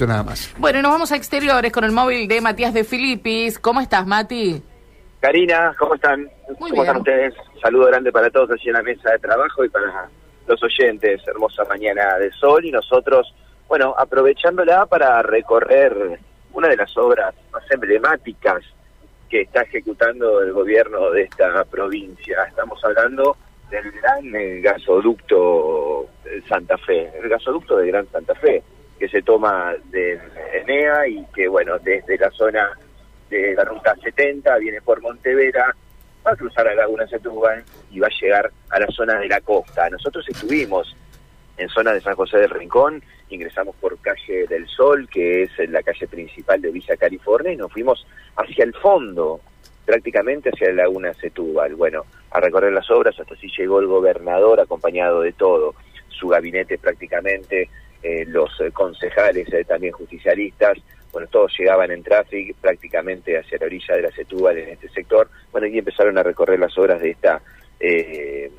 poquito nada más. Bueno, y nos vamos a exteriores con el móvil de Matías de Filipis. ¿Cómo estás, Mati? Karina, ¿cómo están? Muy ¿Cómo bien. están ustedes? Saludo grande para todos allí en la mesa de trabajo y para los oyentes. Hermosa mañana de sol y nosotros, bueno, aprovechándola para recorrer una de las obras más emblemáticas que está ejecutando el gobierno de esta provincia. Estamos hablando del gran eh, gasoducto de Santa Fe, el gasoducto de Gran Santa Fe, del Enea y que, bueno, desde la zona de la ruta 70 viene por Montevera, va a cruzar a Laguna Setúbal y va a llegar a la zona de la costa. Nosotros estuvimos en zona de San José del Rincón, ingresamos por calle del Sol, que es la calle principal de Villa California, y nos fuimos hacia el fondo, prácticamente hacia la Laguna Setúbal. Bueno, a recorrer las obras, hasta así llegó el gobernador acompañado de todo, su gabinete prácticamente, eh, los eh, concejales eh, también justicialistas, bueno, todos llegaban en tráfico prácticamente hacia la orilla de la Setúbal en este sector, bueno, y empezaron a recorrer las obras de esta, eh,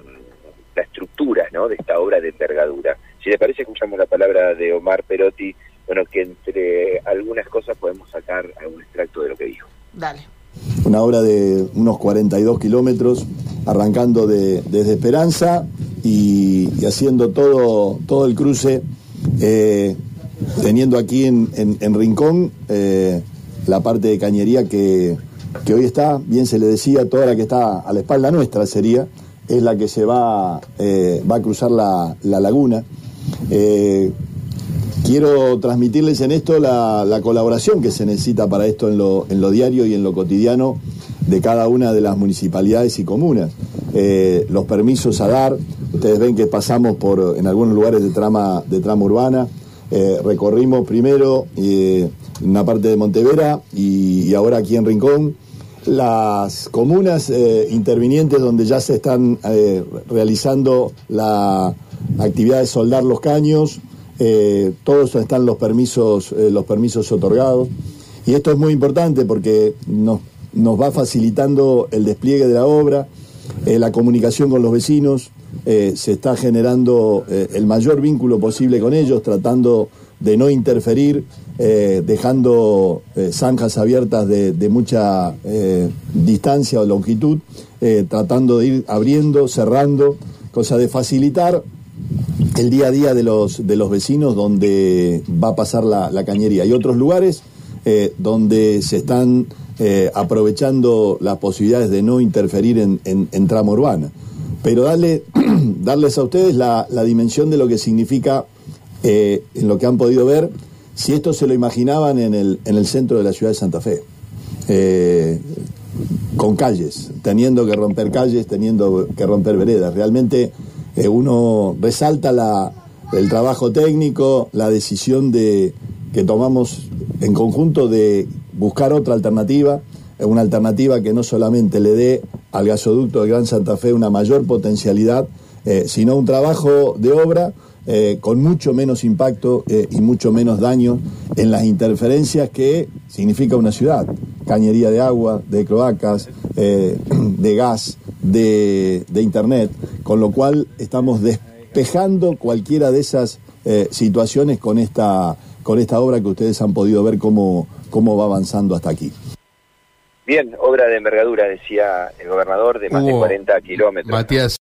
la estructura, ¿no?, de esta obra de envergadura. Si les parece, escuchamos la palabra de Omar Perotti, bueno, que entre algunas cosas podemos sacar algún extracto de lo que dijo. Dale. Una obra de unos 42 kilómetros, arrancando de, desde Esperanza y, y haciendo todo, todo el cruce, eh, teniendo aquí en, en- Rincón eh, la parte de cañería que, que hoy está, bien se le decía, toda la que está a la espalda nuestra sería, es la que se va, eh, va a cruzar la, la laguna. Quiero transmitirles en esto la, la colaboración que se necesita para esto en lo, en lo diario y en lo cotidiano de cada una de las municipalidades y comunas. Los permisos a dar, ustedes ven que pasamos por en algunos lugares de trama, de trama urbana, eh, recorrimos primero eh, una parte de Montevera y, ahora aquí en Rincón las comunas eh, intervinientes donde ya se están eh, realizando la actividad de soldar los caños, eh, todos están los permisos, eh, los permisos otorgados. Y esto es muy importante porque nos, nos va facilitando el despliegue de la obra, eh, la comunicación con los vecinos, eh, se está generando eh, el mayor vínculo posible con ellos, tratando de no interferir, eh, dejando zanjas abiertas de, mucha distancia o longitud, tratando de ir abriendo, cerrando, cosa de facilitar el día a día de los, de los vecinos donde va a pasar la, cañería. Hay otros lugares donde se están aprovechando las posibilidades de no interferir en, en, en trama urbana. Pero darle, darles a ustedes la, la dimensión de lo que significa, eh, en lo que han podido ver, si esto se lo imaginaban en el, en el centro de la ciudad de Santa Fe. Eh, con calles, teniendo que romper calles, teniendo que romper veredas. Realmente eh, uno resalta la, el trabajo técnico, la decisión de, que tomamos en conjunto de buscar otra alternativa, una alternativa que no solamente le dé al gasoducto de Gran Santa Fe una mayor potencialidad, eh, sino un trabajo de obra eh, con mucho menos impacto eh, y mucho menos daño en las interferencias que significa una ciudad. Cañería de agua, de cloacas, eh, de gas, de, de internet, con lo cual estamos despejando cualquiera de esas eh, situaciones con esta, con esta obra que ustedes han podido ver cómo, cómo va avanzando hasta aquí. Bien, obra de envergadura, decía el gobernador, de más de Hugo, 40 kilómetros. Matías,